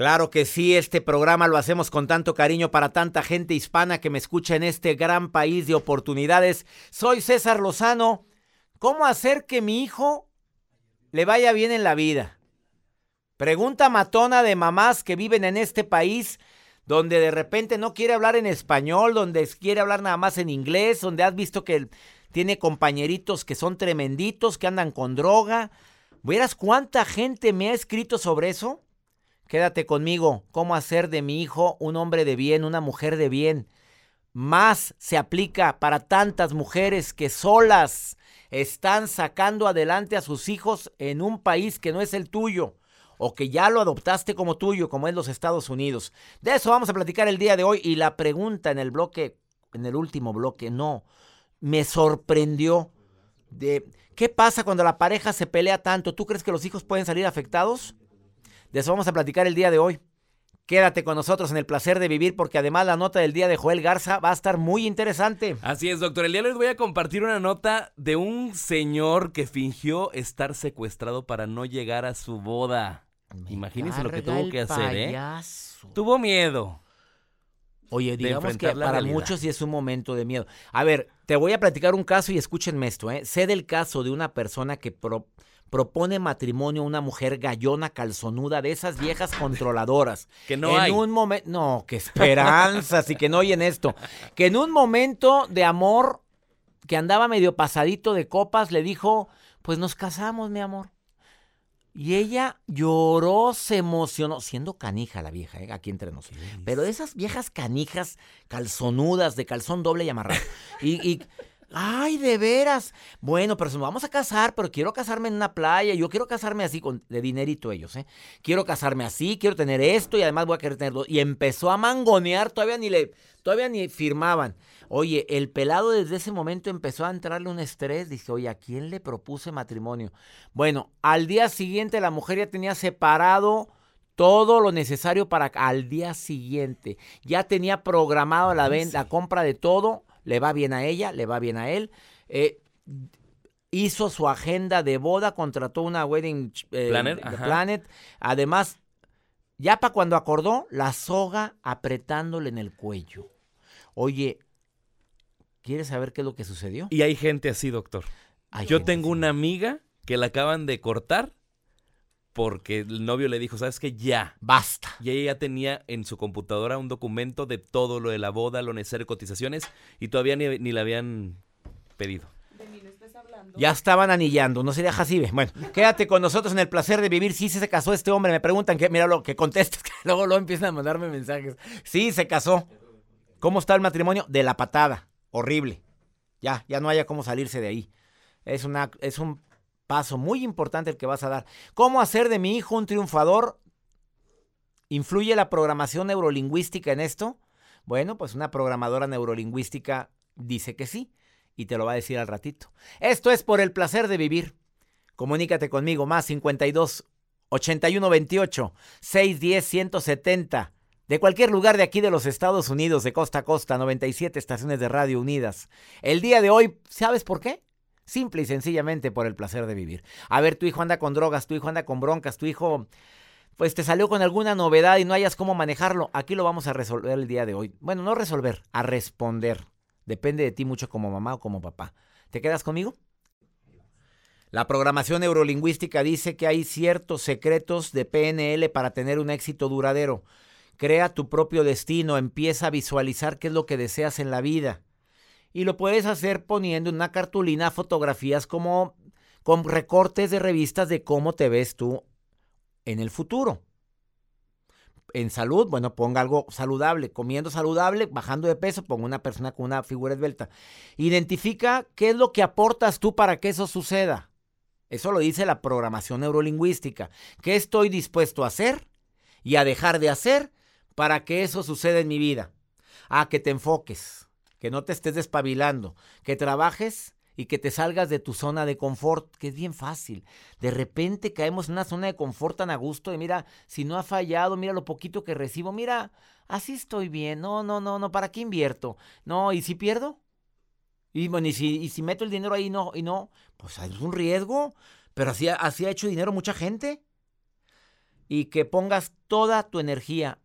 Claro que sí, este programa lo hacemos con tanto cariño para tanta gente hispana que me escucha en este gran país de oportunidades. Soy César Lozano. ¿Cómo hacer que mi hijo le vaya bien en la vida? Pregunta matona de mamás que viven en este país donde de repente no quiere hablar en español, donde quiere hablar nada más en inglés, donde has visto que tiene compañeritos que son tremenditos, que andan con droga. ¿Vieras cuánta gente me ha escrito sobre eso? Quédate conmigo, cómo hacer de mi hijo un hombre de bien, una mujer de bien. Más se aplica para tantas mujeres que solas están sacando adelante a sus hijos en un país que no es el tuyo o que ya lo adoptaste como tuyo, como es los Estados Unidos. De eso vamos a platicar el día de hoy y la pregunta en el bloque, en el último bloque, no, me sorprendió de qué pasa cuando la pareja se pelea tanto. ¿Tú crees que los hijos pueden salir afectados? De eso vamos a platicar el día de hoy. Quédate con nosotros en el placer de vivir porque además la nota del día de Joel Garza va a estar muy interesante. Así es, doctor. El día de hoy voy a compartir una nota de un señor que fingió estar secuestrado para no llegar a su boda. Imagínense lo que tuvo que hacer, ¿eh? Tuvo miedo. Oye, digamos que para muchos sí es un momento de miedo. A ver, te voy a platicar un caso y escúchenme esto, ¿eh? Sé del caso de una persona que propone matrimonio a una mujer gallona calzonuda de esas viejas controladoras. que no en un momento, no, qué esperanzas y que no oyen esto. Que en un momento de amor que andaba medio pasadito de copas le dijo, "Pues nos casamos, mi amor." Y ella lloró, se emocionó, siendo canija la vieja, ¿eh? aquí entre nosotros. Pero esas viejas canijas calzonudas, de calzón doble y amarrado. y, y Ay, de veras. Bueno, pero nos vamos a casar, pero quiero casarme en una playa. Yo quiero casarme así, con, de dinerito ellos, ¿eh? Quiero casarme así, quiero tener esto y además voy a querer tenerlo. Y empezó a mangonear, todavía ni le, todavía ni firmaban. Oye, el pelado desde ese momento empezó a entrarle un estrés. Dice, oye, ¿a quién le propuse matrimonio? Bueno, al día siguiente la mujer ya tenía separado todo lo necesario para al día siguiente. Ya tenía programado la, venta, la compra de todo le va bien a ella, le va bien a él. Eh, hizo su agenda de boda, contrató una wedding eh, Planet, Planet. Además, ya para cuando acordó, la soga apretándole en el cuello. Oye, ¿quieres saber qué es lo que sucedió? Y hay gente así, doctor. Yo tengo una amiga que la acaban de cortar porque el novio le dijo, ¿sabes qué? Ya. Basta. Y ella ya tenía en su computadora un documento de todo lo de la boda, lo necesario, cotizaciones, y todavía ni, ni la habían pedido. Ya estaban anillando, no sería Jacibe. Bueno, quédate con nosotros en el placer de vivir. Sí, se casó este hombre. Me preguntan que, mira lo que contestas, que luego, lo empiezan a mandarme mensajes. Sí, se casó. ¿Cómo está el matrimonio? De la patada. Horrible. Ya, ya no haya cómo salirse de ahí. Es, una, es un paso muy importante el que vas a dar. ¿Cómo hacer de mi hijo un triunfador? ¿Influye la programación neurolingüística en esto? Bueno, pues una programadora neurolingüística dice que sí y te lo va a decir al ratito. Esto es por el placer de vivir. Comunícate conmigo más 52 81 28 610 170 de cualquier lugar de aquí de los Estados Unidos, de costa a costa, 97 estaciones de radio unidas. El día de hoy, ¿sabes por qué? Simple y sencillamente por el placer de vivir. A ver, tu hijo anda con drogas, tu hijo anda con broncas, tu hijo pues te salió con alguna novedad y no hayas cómo manejarlo. Aquí lo vamos a resolver el día de hoy. Bueno, no resolver, a responder. Depende de ti mucho como mamá o como papá. ¿Te quedas conmigo? La programación neurolingüística dice que hay ciertos secretos de PNL para tener un éxito duradero. Crea tu propio destino, empieza a visualizar qué es lo que deseas en la vida. Y lo puedes hacer poniendo en una cartulina fotografías como con recortes de revistas de cómo te ves tú en el futuro. En salud, bueno, ponga algo saludable, comiendo saludable, bajando de peso, ponga una persona con una figura esbelta. Identifica qué es lo que aportas tú para que eso suceda. Eso lo dice la programación neurolingüística. ¿Qué estoy dispuesto a hacer y a dejar de hacer para que eso suceda en mi vida? A que te enfoques que no te estés despabilando, que trabajes y que te salgas de tu zona de confort, que es bien fácil. De repente caemos en una zona de confort tan a gusto de, mira, si no ha fallado, mira lo poquito que recibo, mira, así estoy bien, no, no, no, no, ¿para qué invierto? No, ¿y si pierdo? Y bueno, y si, y si meto el dinero ahí no, y no, pues es un riesgo, pero así ha hecho dinero mucha gente. y que pongas toda tu energía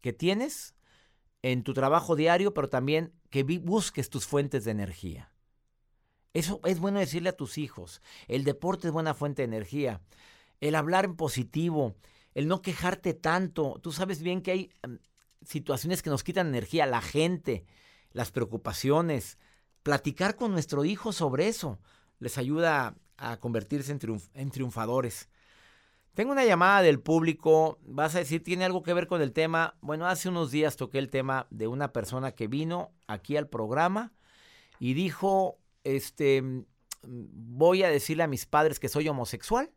que tienes en tu trabajo diario, pero también que busques tus fuentes de energía. Eso es bueno decirle a tus hijos. El deporte es buena fuente de energía. El hablar en positivo, el no quejarte tanto. Tú sabes bien que hay em, situaciones que nos quitan energía, la gente, las preocupaciones. Platicar con nuestro hijo sobre eso les ayuda a convertirse en, en triunfadores. Tengo una llamada del público, vas a decir, ¿tiene algo que ver con el tema? Bueno, hace unos días toqué el tema de una persona que vino aquí al programa y dijo, este, voy a decirle a mis padres que soy homosexual,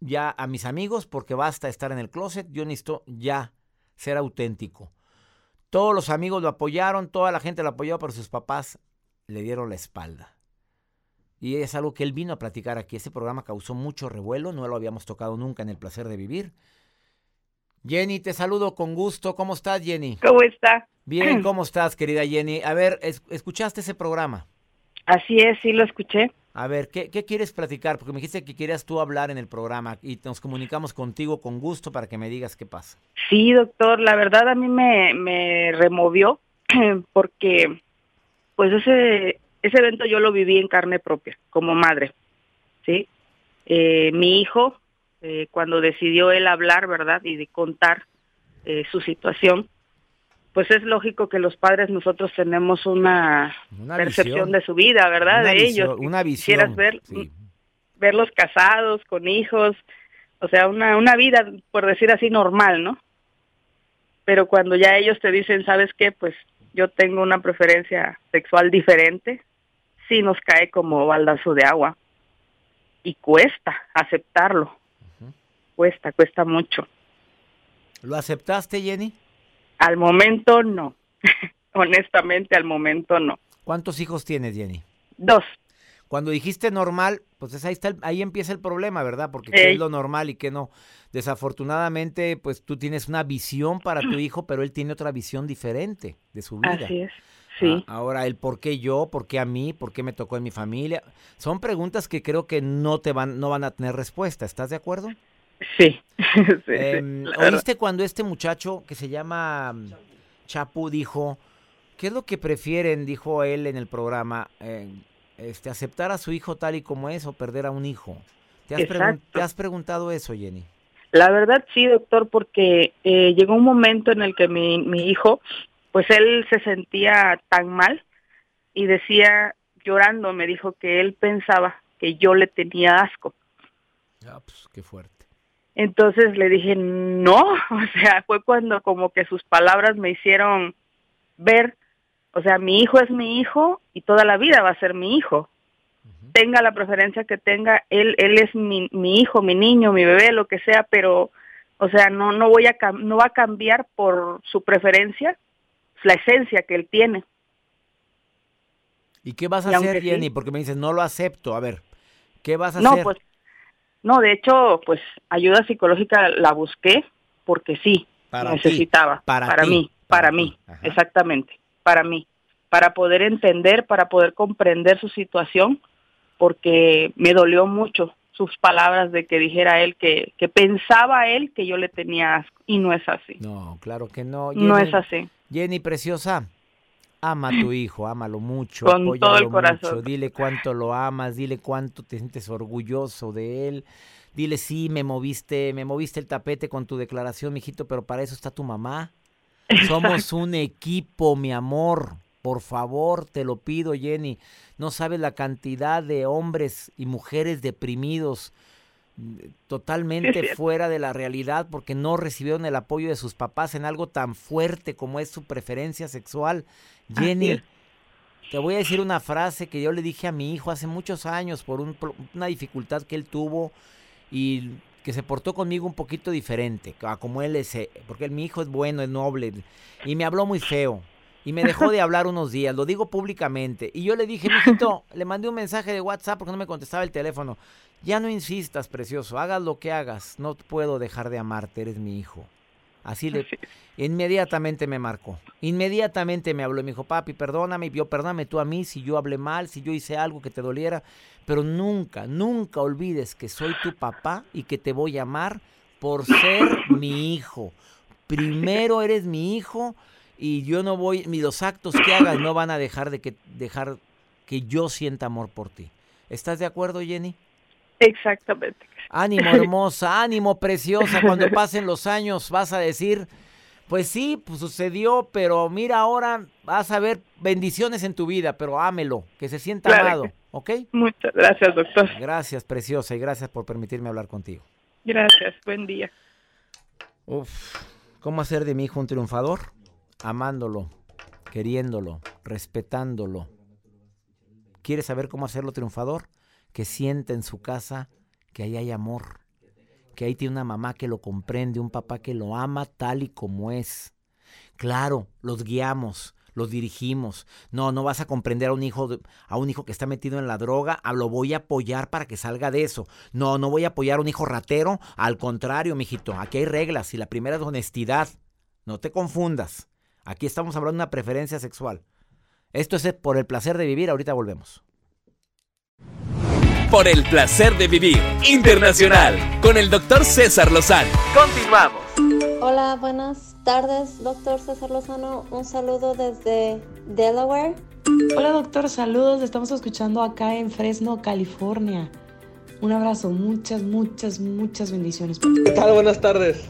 ya a mis amigos, porque basta estar en el closet, yo necesito ya ser auténtico. Todos los amigos lo apoyaron, toda la gente lo apoyó, pero sus papás le dieron la espalda. Y es algo que él vino a platicar aquí. Ese programa causó mucho revuelo, no lo habíamos tocado nunca en el placer de vivir. Jenny, te saludo con gusto. ¿Cómo estás, Jenny? ¿Cómo está? Bien, ¿cómo estás, querida Jenny? A ver, ¿escuchaste ese programa? Así es, sí lo escuché. A ver, ¿qué, ¿qué, quieres platicar? Porque me dijiste que querías tú hablar en el programa y nos comunicamos contigo con gusto para que me digas qué pasa. Sí, doctor, la verdad a mí me, me removió porque pues ese ese evento yo lo viví en carne propia, como madre, ¿sí? Eh, mi hijo, eh, cuando decidió él hablar, ¿verdad? Y de contar eh, su situación, pues es lógico que los padres nosotros tenemos una, percepción de su vida, ¿verdad? de ellos. Una visión. Quieras ver, verlos casados, con hijos, o sea, una, una vida, por decir así, normal, ¿no? Pero cuando ya ellos te dicen, ¿sabes qué? Pues yo tengo una preferencia sexual diferente, sí nos cae como baldazo de agua. Y cuesta aceptarlo. Cuesta, cuesta mucho. ¿Lo aceptaste, Jenny? Al momento no. Honestamente, al momento no. ¿Cuántos hijos tienes, Jenny? Dos. Cuando dijiste normal, pues ahí está, ahí empieza el problema, ¿verdad? Porque qué es lo normal y qué no. Desafortunadamente, pues tú tienes una visión para tu hijo, pero él tiene otra visión diferente de su vida. Así es. Sí. ahora, el por qué yo, por qué a mí, por qué me tocó en mi familia, son preguntas que creo que no te van, no van a tener respuesta. ¿Estás de acuerdo? Sí. Em, ¿Oíste cuando este muchacho que se llama mm, Chapu dijo, ¿qué es lo que prefieren, dijo él en el programa, eh, este, aceptar a su hijo tal y como es o perder a un hijo? ¿Te has, ¿te has preguntado eso, Jenny? La verdad sí, doctor, porque eh, llegó un momento en el que mi, mi hijo pues él se sentía tan mal y decía llorando, me dijo que él pensaba que yo le tenía asco. Ah, pues qué fuerte. Entonces le dije, no, o sea, fue cuando como que sus palabras me hicieron ver, o sea, mi hijo es mi hijo y toda la vida va a ser mi hijo. Tenga la preferencia que tenga, él, él es mi, mi hijo, mi niño, mi bebé, lo que sea, pero, o sea, no, no voy a, no va a cambiar por su preferencia la esencia que él tiene. ¿Y qué vas a hacer, Jenny? Porque me dices, no lo acepto. A ver, ¿qué vas a no, hacer? Pues, no, de hecho, pues ayuda psicológica la busqué porque sí, necesitaba. para, mí, para, mí, exactamente, para mí. Para poder entender, para poder comprender su situación, porque me dolió mucho sus palabras de que dijera él que, que pensaba él que yo le tenía asco y no es así. No, claro que no. no es así. Jenny preciosa, ama a tu hijo, ámalo mucho, Con todo el corazón. dile cuánto lo amas, dile cuánto te sientes orgulloso de él. Dile sí, me moviste, me moviste el tapete con tu declaración, mijito, pero para eso está tu mamá. Somos un equipo, mi amor. Por favor, te lo pido, Jenny. No sabes la cantidad de hombres y mujeres deprimidos, totalmente fuera de la realidad porque no recibieron el apoyo de sus papás en algo tan fuerte como es su preferencia sexual. Jenny, te voy a decir una frase que yo le dije a mi hijo hace muchos años por una dificultad que él tuvo y que se portó conmigo un poquito diferente, como él es, eh, porque mi hijo es bueno, es noble, y me habló muy feo y me dejó de hablar unos días, lo digo públicamente. Y yo le dije, mijito, le mandé un mensaje de WhatsApp porque no me contestaba el teléfono. Ya no insistas, precioso, hagas lo que hagas, no puedo dejar de amarte, eres mi hijo. Así le... Inmediatamente me marcó. Inmediatamente me habló y me dijo, papi, perdóname, yo perdóname tú a mí si yo hablé mal, si yo hice algo que te doliera. Pero nunca, nunca olvides que soy tu papá y que te voy a amar por ser mi hijo. Primero eres mi hijo y yo no voy, ni los actos que hagas no van a dejar de que, dejar que yo sienta amor por ti. ¿Estás de acuerdo, Jenny? Exactamente. Ánimo, hermosa, ánimo, preciosa. Cuando pasen los años vas a decir, pues sí, pues sucedió, pero mira ahora vas a ver bendiciones en tu vida, pero ámelo, que se sienta amado, ¿ok? Muchas gracias, doctor. Gracias, preciosa, y gracias por permitirme hablar contigo. Gracias, buen día. Uf, ¿cómo hacer de mi hijo un triunfador? Amándolo, queriéndolo, respetándolo. ¿Quieres saber cómo hacerlo triunfador? Que sienta en su casa que ahí hay amor, que ahí tiene una mamá que lo comprende, un papá que lo ama tal y como es. Claro, los guiamos, los dirigimos. No, no vas a comprender a un hijo a un hijo que está metido en la droga, a lo voy a apoyar para que salga de eso. No, no voy a apoyar a un hijo ratero, al contrario, mijito, aquí hay reglas y la primera es honestidad. No te confundas. Aquí estamos hablando de una preferencia sexual. Esto es por el placer de vivir, ahorita volvemos por el placer de vivir internacional con el doctor César Lozano. Continuamos. Hola, buenas tardes, doctor César Lozano. Un saludo desde Delaware. Hola, doctor, saludos. Estamos escuchando acá en Fresno, California. Un abrazo, muchas, muchas, muchas bendiciones. ¿Qué tal? Buenas tardes.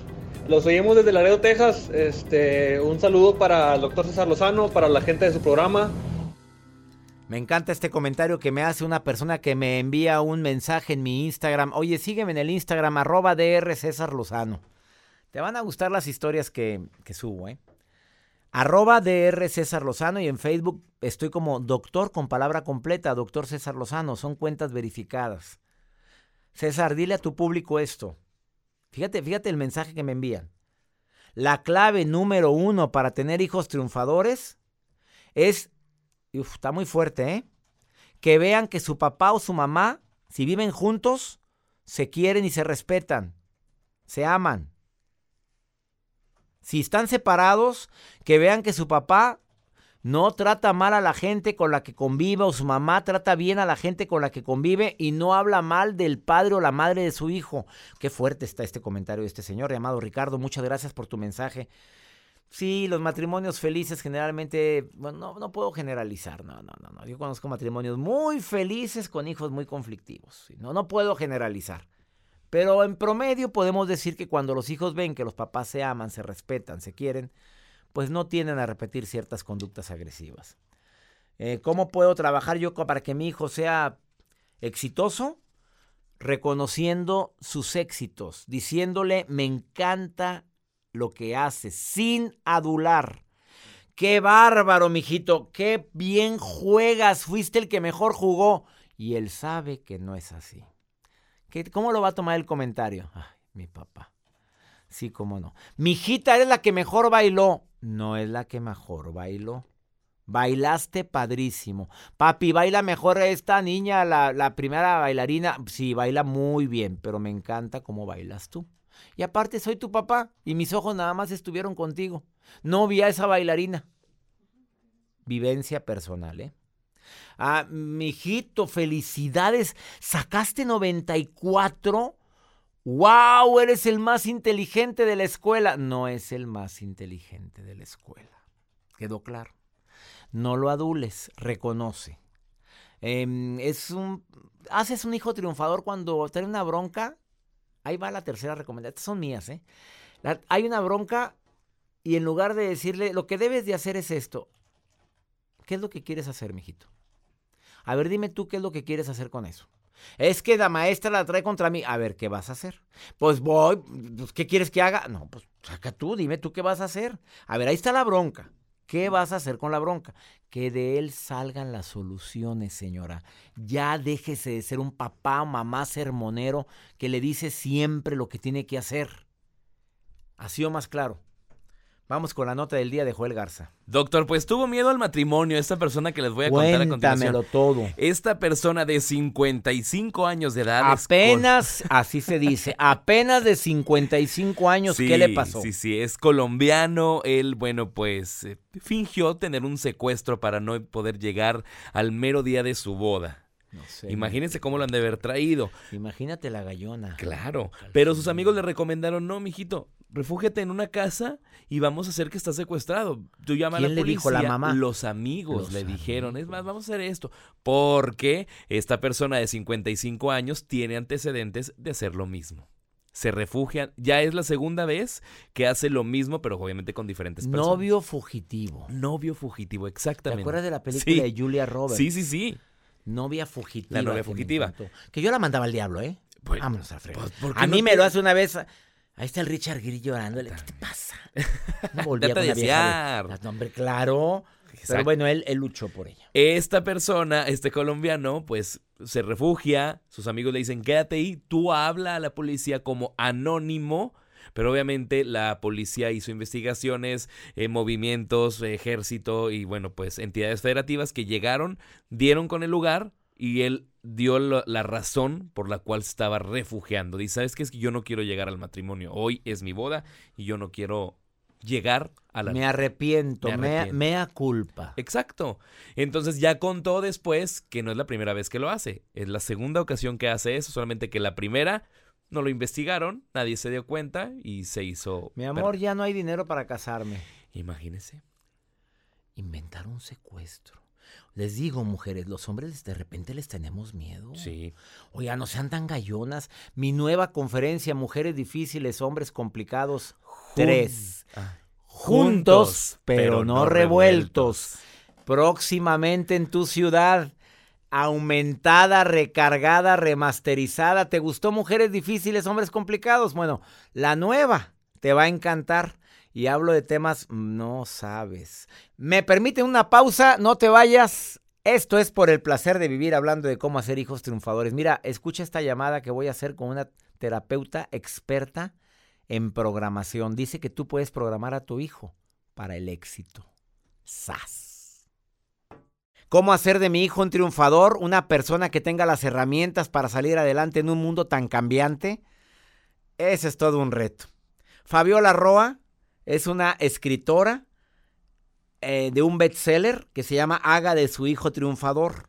Los oímos desde Laredo, Texas. Este, un saludo para el doctor César Lozano, para la gente de su programa. Me encanta este comentario que me hace una persona que me envía un mensaje en mi Instagram. Oye, sígueme en el Instagram, arroba DR César Lozano. Te van a gustar las historias que, que subo, ¿eh? Arroba DR César Lozano y en Facebook estoy como doctor con palabra completa, doctor César Lozano. Son cuentas verificadas. César, dile a tu público esto. Fíjate, fíjate el mensaje que me envían. La clave número uno para tener hijos triunfadores es está muy fuerte, ¿eh? Que vean que su papá o su mamá, si viven juntos, se quieren y se respetan, se aman. Si están separados, que vean que su papá no trata mal a la gente con la que convive o su mamá trata bien a la gente con la que convive y no habla mal del padre o la madre de su hijo. Qué fuerte está este comentario de este señor llamado Ricardo. Muchas gracias por tu mensaje. Sí, los matrimonios felices generalmente, bueno, no, puedo generalizar, no, no, no, no. Yo conozco matrimonios muy felices con hijos muy conflictivos. No, no puedo generalizar. Pero en promedio podemos decir que cuando los hijos ven que los papás se aman, se respetan, se quieren, pues no tienden a repetir ciertas conductas agresivas. Eh, ¿Cómo puedo trabajar yo para que mi hijo sea exitoso? Reconociendo sus éxitos, diciéndole, me encanta lo que hace, sin adular. Qué bárbaro, mijito, qué bien juegas, fuiste el que mejor jugó. Y él sabe que no es así. ¿Cómo lo va a tomar el comentario? Ay, mi papá. Sí, cómo no. Mijita, eres la que mejor bailó. No es la que mejor bailó. Bailaste padrísimo. Papi, baila mejor esta niña, la, primera bailarina. Sí, baila muy bien, pero me encanta cómo bailas tú. Y aparte soy tu papá y mis ojos nada más estuvieron contigo. No vi a esa bailarina. Vivencia personal, ¿eh? Ah, mijito, felicidades. Sacaste 94. ¡Wow! Eres el más inteligente de la escuela. No es el más inteligente de la escuela. Quedó claro. No lo adules, reconoce. Em, es un. Haces un hijo triunfador cuando tiene una bronca Ahí va la tercera recomendación. Estas son mías, ¿eh? hay una bronca y en lugar de decirle, lo que debes de hacer es esto. ¿Qué es lo que quieres hacer, mijito? A ver, dime tú qué es lo que quieres hacer con eso. Es que la maestra la trae contra mí. A ver, ¿qué vas a hacer? Pues voy, pues, ¿qué quieres que haga? No, pues saca tú, dime tú qué vas a hacer. A ver, ahí está la bronca. ¿Qué vas a hacer con la bronca? Que de él salgan las soluciones, señora. Ya déjese de ser un papá o mamá sermonero que le dice siempre lo que tiene que hacer. Así o más claro. Vamos con la nota del día de Joel Garza. Doctor, pues tuvo miedo al matrimonio esta persona que les voy a contar a continuación. todo. Esta persona de 55 años de edad. Apenas, así se dice, apenas de 55 años, ¿qué le pasó? Sí, sí, es colombiano. Él, bueno, pues eh, fingió tener un secuestro para no poder llegar al mero día de su boda. Imagínense cómo lo han de haber traído. Imagínate la gallona. Claro. Pero sus amigos le recomendaron, no, mijito, refúgiate en una casa y vamos a hacer que está secuestrado. Tú llama a la policía. Le dijo la mamá? Los amigos le dijeron, es más, vamos a hacer esto. Porque esta persona de 55 años tiene antecedentes de hacer lo mismo. Se refugian. Ya es la segunda vez que hace lo mismo, pero obviamente con diferentes personas. Novio fugitivo. Novio fugitivo, exactamente. ¿Te acuerdas de la película de Julia Roberts? Sí, sí, sí. Novia fugitiva. La novia fugitiva. Que yo la mandaba al diablo, ¿eh? Pues, Vámonos a pues, a mí me lo hace una vez. Ahí está el Richard Gere llorando. ¿Qué te pasa? No volví a desear. Hombre, claro. Pero bueno, él, él luchó por ella. Esta persona, este colombiano, pues se refugia. Sus amigos le dicen, quédate ahí. Tú habla a la policía como anónimo pero obviamente la policía hizo investigaciones, eh, movimientos, ejército y bueno, pues entidades federativas que llegaron, dieron con el lugar y él dio la, razón por la cual estaba refugiando. Dice, ¿sabes qué? Es que yo no quiero llegar al matrimonio. Hoy es mi boda y yo no quiero llegar a la... Me arrepiento, me mea culpa. Exacto. Entonces ya contó después que no es la primera vez que lo hace. Es la segunda ocasión que hace eso, solamente que la primera no lo investigaron, nadie se dio cuenta y se hizo. Mi amor, ya no hay dinero para casarme. Imagínese. Inventar un secuestro. Les digo, mujeres, los hombres de repente les tenemos miedo. Sí. Oiga, no sean tan gallonas. Mi nueva conferencia, Mujeres difíciles, hombres complicados. tres. Ah. Juntos, pero, no, revueltos. Próximamente en tu ciudad aumentada, recargada, remasterizada. ¿Te gustó Mujeres Difíciles, Hombres Complicados? Bueno, la nueva te va a encantar. Y hablo de temas, no sabes. ¿Me permite una pausa? No te vayas. Esto es por el placer de vivir hablando de cómo hacer hijos triunfadores. Mira, escucha esta llamada que voy a hacer con una terapeuta experta en programación. Dice que tú puedes programar a tu hijo para el éxito. ¡Sas! ¿Cómo hacer de mi hijo un triunfador, una persona que tenga las herramientas para salir adelante en un mundo tan cambiante? Ese es todo un reto. Fabiola Roa es una escritora eh, de un bestseller que se llama Haga de su hijo triunfador.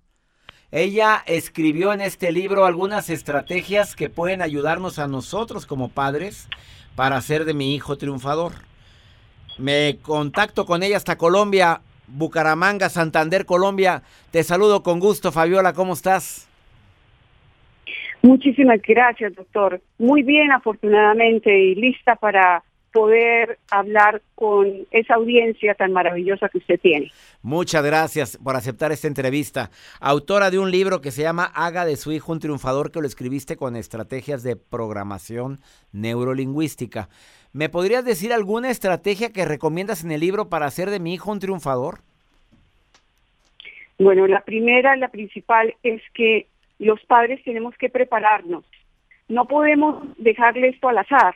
Ella escribió en este libro algunas estrategias que pueden ayudarnos a nosotros como padres para hacer de mi hijo triunfador. Me contacto con ella hasta Colombia. Bucaramanga, Santander, Colombia. Te saludo con gusto, Fabiola, ¿cómo estás? Muchísimas gracias, doctor. Muy bien, afortunadamente, y lista para poder hablar con esa audiencia tan maravillosa que usted tiene. Muchas gracias por aceptar esta entrevista. Autora de un libro que se llama Haga de su hijo un triunfador, que lo escribiste con estrategias de programación neurolingüística. ¿Me podrías decir alguna estrategia que recomiendas en el libro para hacer de mi hijo un triunfador? Bueno, la primera, la principal, es que los padres tenemos que prepararnos. No podemos dejarle esto al azar.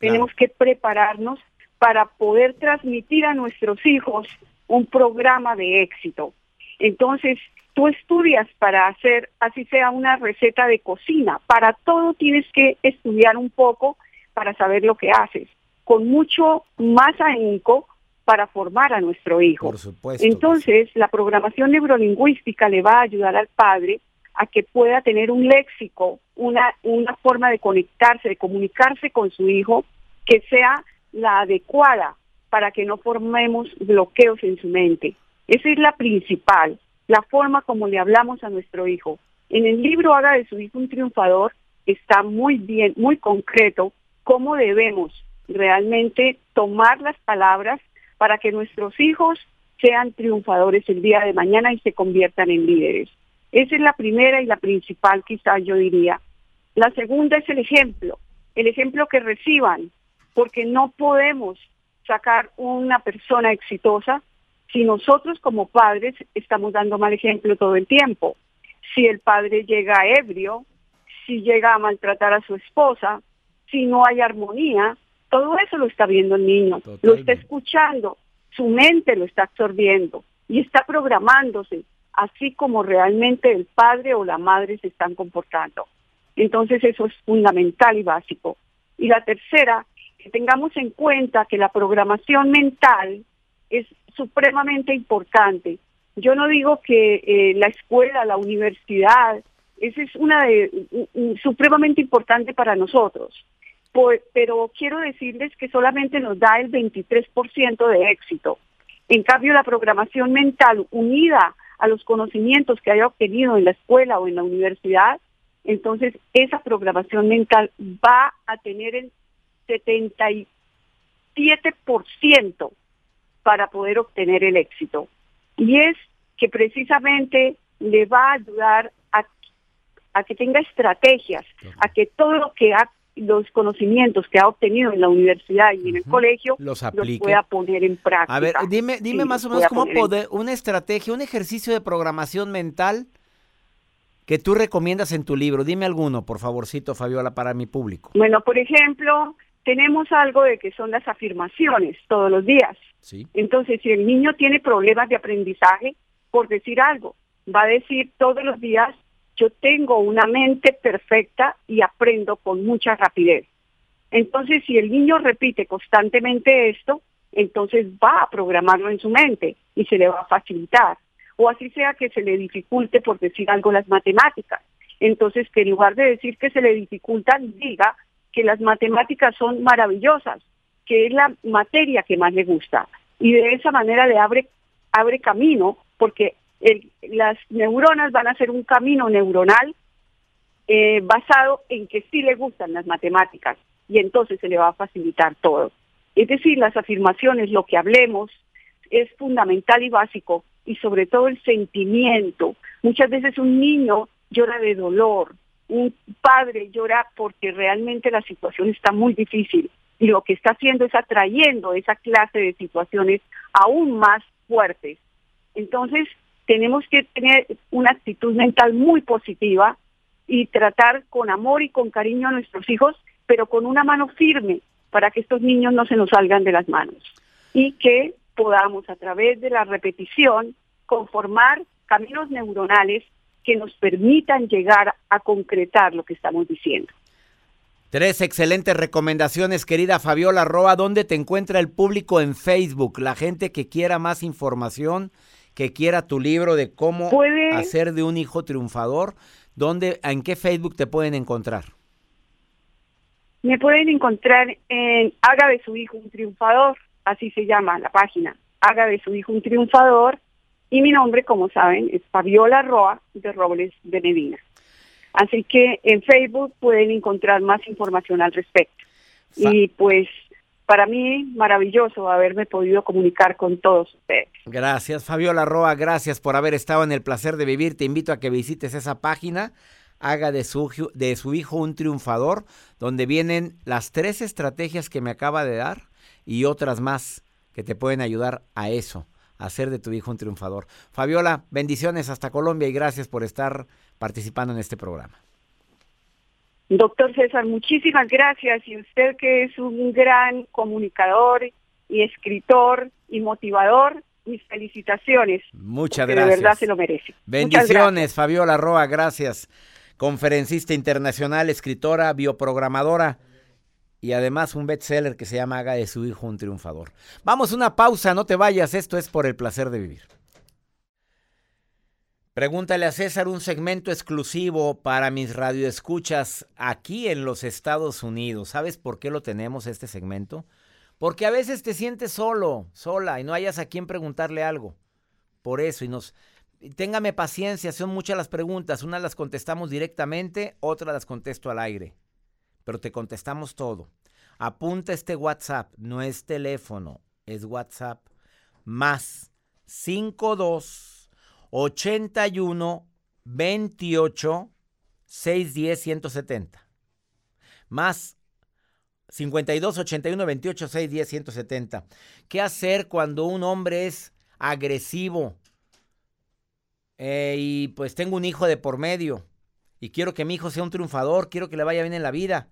Tenemos que prepararnos para poder transmitir a nuestros hijos un programa de éxito. Entonces, tú estudias para hacer, así sea una receta de cocina. Para todo tienes que estudiar un poco para saber lo que haces con mucho más ahínco para formar a nuestro hijo. Por supuesto. Entonces, la programación neurolingüística le va a ayudar al padre a que pueda tener un léxico, una, una forma de conectarse, de comunicarse con su hijo que sea la adecuada para que no formemos bloqueos en su mente. Esa es la principal, la forma como le hablamos a nuestro hijo. En el libro Haga de su hijo un triunfador está muy bien, muy concreto cómo debemos realmente tomar las palabras para que nuestros hijos sean triunfadores el día de mañana y se conviertan en líderes. Esa es la primera y la principal quizás yo diría. La segunda es el ejemplo, el ejemplo que reciban, porque no podemos sacar una persona exitosa si nosotros como padres estamos dando mal ejemplo todo el tiempo. Si el padre llega ebrio, si llega a maltratar a su esposa, si no hay armonía, Todo eso lo está viendo el niño, lo está escuchando, su mente lo está absorbiendo y está programándose, así como realmente el padre o la madre se están comportando. Entonces eso es fundamental y básico. Y la tercera, que tengamos en cuenta que la programación mental es supremamente importante. Yo no digo que eh, la escuela, la universidad, esa es una de supremamente importante para nosotros. pero quiero decirles que solamente nos da el 23% de éxito. En cambio, la programación mental unida a los conocimientos que haya obtenido en la escuela o en la universidad, entonces esa programación mental va a tener el 77% para poder obtener el éxito. Y es que precisamente le va a ayudar a, a que tenga estrategias, a que todo lo que ha los conocimientos que ha obtenido en la universidad y en el colegio los, pueda poner en práctica. A ver, dime, dime más o menos cómo poder, una estrategia, un ejercicio de programación mental que tú recomiendas en tu libro. Dime alguno, por favorcito, Fabiola, para mi público. Bueno, por ejemplo, tenemos algo de que son las afirmaciones todos los días. Sí. Entonces, si el niño tiene problemas de aprendizaje, por decir algo, va a decir todos los días, yo tengo una mente perfecta y aprendo con mucha rapidez. Entonces, si el niño repite constantemente esto, entonces va a programarlo en su mente y se le va a facilitar. O así sea que se le dificulte por decir algo las matemáticas. Entonces, que en lugar de decir que se le dificultan, diga que las matemáticas son maravillosas, que es la materia que más le gusta. Y de esa manera le abre, abre camino, porque las neuronas van a hacer un camino neuronal eh, basado en que sí le gustan las matemáticas y entonces se le va a facilitar todo. Es decir, las afirmaciones, lo que hablemos, es fundamental y básico y sobre todo el sentimiento. Muchas veces un niño llora de dolor, un padre llora porque realmente la situación está muy difícil y lo que está haciendo es atrayendo esa clase de situaciones aún más fuertes. Entonces, tenemos que tener una actitud mental muy positiva y tratar con amor y con cariño a nuestros hijos, pero con una mano firme para que estos niños no se nos salgan de las manos y que podamos a través de la repetición conformar caminos neuronales que nos permitan llegar a concretar lo que estamos diciendo. Tres excelentes recomendaciones, querida Fabiola Roa. ¿Dónde te encuentra el público en Facebook? La gente que quiera más información que quiera tu libro de cómo hacer de un hijo triunfador, ¿dónde, en qué Facebook te pueden encontrar? Me pueden encontrar en Haga de su hijo un triunfador, así se llama la página, Haga de su hijo un triunfador, y mi nombre, como saben, es Fabiola Roa de Robles de Medina. Así que en Facebook pueden encontrar más información al respecto. y pues para mí maravilloso haberme podido comunicar con todos ustedes. Gracias, Fabiola Roa, gracias por haber estado en el placer de vivir. Te invito a que visites esa página, haga de su, de su hijo un triunfador, donde vienen las tres estrategias que me acaba de dar y otras más que te pueden ayudar a eso, a hacer de tu hijo un triunfador. Fabiola, bendiciones hasta Colombia y gracias por estar participando en este programa. Doctor César, muchísimas gracias. Y usted que es un gran comunicador y escritor y motivador, mis felicitaciones. Muchas gracias. De verdad se lo merece. Bendiciones, Fabiola Roa, gracias. Conferencista internacional, escritora, bioprogramadora y además un bestseller que se llama Haga de su hijo un triunfador. Vamos una pausa, no te vayas, esto es por el placer de vivir. Pregúntale a César un segmento exclusivo para mis radioescuchas aquí en los Estados Unidos. ¿Sabes por qué lo tenemos este segmento? Porque a veces te sientes solo, sola y no hayas a quien preguntarle algo. Por eso y nos téngame paciencia, son muchas las preguntas, unas las contestamos directamente, otras las contesto al aire. Pero te contestamos todo. Apunta este WhatsApp, no es teléfono, es WhatsApp más 52 81 28 610 170. Más 52 81 28 610 170. ¿Qué hacer cuando un hombre es agresivo? Eh, y pues tengo un hijo de por medio y quiero que mi hijo sea un triunfador, quiero que le vaya bien en la vida.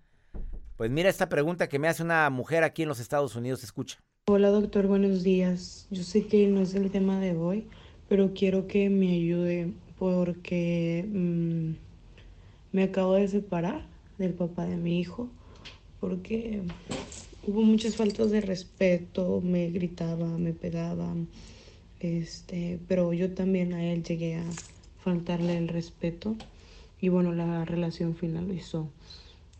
Pues mira esta pregunta que me hace una mujer aquí en los Estados Unidos, escucha. Hola doctor, buenos días. Yo sé que no es el tema de hoy, pero quiero que me ayude porque mm, me acabo de separar del papá de mi hijo porque hubo muchas faltas de respeto, me gritaba, me pegaba, este, pero yo también a él llegué a faltarle el respeto y bueno, la relación finalizó.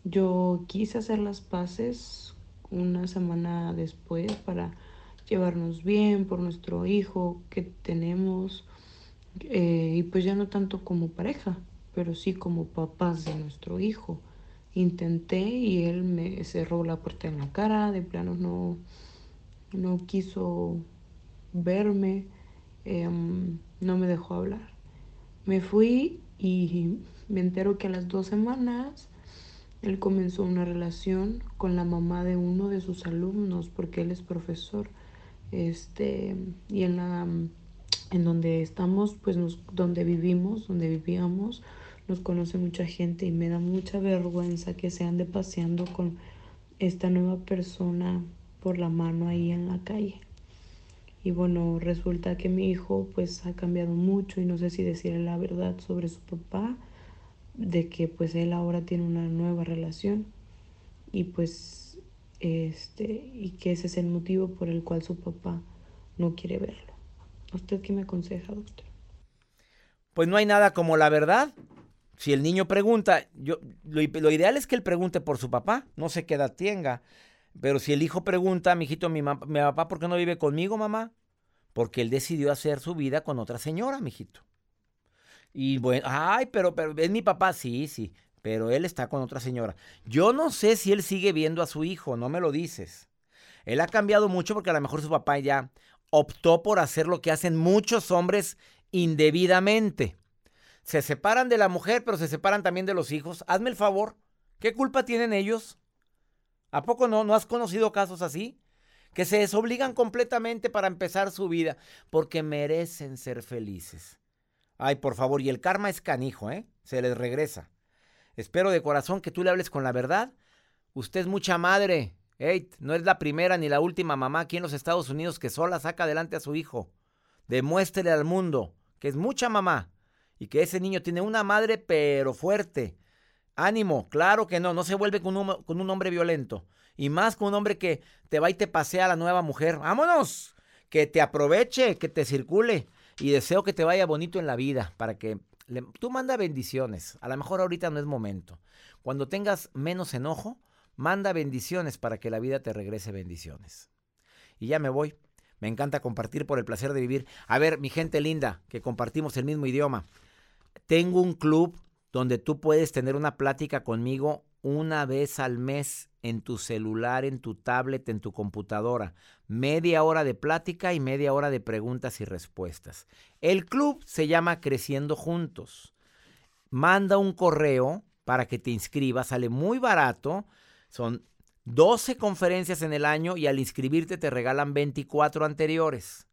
Yo quise hacer las paces una semana después para llevarnos bien por nuestro hijo que tenemos eh, y pues ya no tanto como pareja, pero sí como papás de nuestro hijo. Intenté y él me cerró la puerta en la cara, de plano no, no quiso verme, em, no me dejó hablar. Me fui y me entero que a las dos semanas él comenzó una relación con la mamá de uno de sus alumnos porque él es profesor. Este, y en la en donde estamos, pues nos, donde vivimos, donde vivíamos, nos conoce mucha gente y me da mucha vergüenza que se ande paseando con esta nueva persona por la mano ahí en la calle. Y bueno, resulta que mi hijo pues ha cambiado mucho y no sé si decirle la verdad sobre su papá, de que pues él ahora tiene una nueva relación y pues este y que ese es el motivo por el cual su papá no quiere verlo. ¿Usted qué me aconseja, doctor? Pues no hay nada como la verdad. Si el niño pregunta, yo, lo, ideal es que él pregunte por su papá, no sé qué edad tenga. Pero si el hijo pregunta, mi hijito, mi, mi papá, ¿por qué no vive conmigo, mamá? Porque él decidió hacer su vida con otra señora, mijito. Y bueno, ay, pero, pero es mi papá, sí, sí, pero él está con otra señora. Yo no sé si él sigue viendo a su hijo, no me lo dices. Él ha cambiado mucho porque a lo mejor su papá ya optó por hacer lo que hacen muchos hombres indebidamente se separan de la mujer, pero se separan también de los hijos. Hazme el favor, ¿qué culpa tienen ellos? ¿A poco no? ¿No has conocido casos así? Que se desobligan completamente para empezar su vida porque merecen ser felices. Ay, por favor, y el karma es canijo, ¿eh? Se les regresa. Espero de corazón que tú le hables con la verdad. Usted es mucha madre. No es la primera ni la última mamá aquí en los Estados Unidos que sola saca adelante a su hijo. Demuéstrele al mundo que es mucha mamá y que ese niño tiene una madre pero fuerte. Ánimo, claro que no, no se vuelve con un, con un hombre violento. Y más con un hombre que te va y te pasea a la nueva mujer. ¡Vámonos! Que te aproveche, que te circule. Y deseo que te vaya bonito en la vida para que tú manda bendiciones. A lo mejor ahorita no es momento. Cuando tengas menos enojo, manda bendiciones para que la vida te regrese bendiciones. Y ya me voy. Me encanta compartir por el placer de vivir. A ver, mi gente linda, que compartimos el mismo idioma. Tengo un club donde tú puedes tener una plática conmigo una vez al mes en tu celular, en tu tablet, en tu computadora. Media hora de plática y media hora de preguntas y respuestas. El club se llama Creciendo Juntos. Manda un correo para que te inscribas, sale muy barato. Son 12 conferencias en el año y al inscribirte te regalan 24 anteriores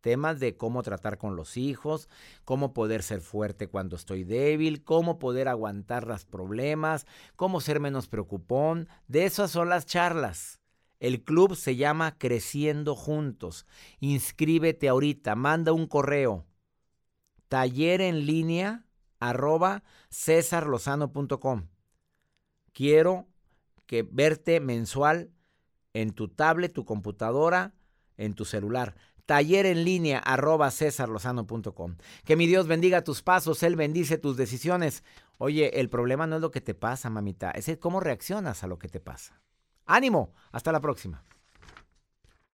temas de cómo tratar con los hijos, cómo poder ser fuerte cuando estoy débil, cómo poder aguantar los problemas, cómo ser menos preocupón. De esas son las charlas. El club se llama Creciendo Juntos. Inscríbete ahorita, manda un correo. Taller en línea arroba cesarlozano.com. Quiero que verte mensual en tu tablet, tu computadora, en tu celular taller en línea arroba cesarlozano.com. Que mi Dios bendiga tus pasos, Él bendice tus decisiones. Oye, el problema no es lo que te pasa, mamita, es cómo reaccionas a lo que te pasa. Ánimo, hasta la próxima.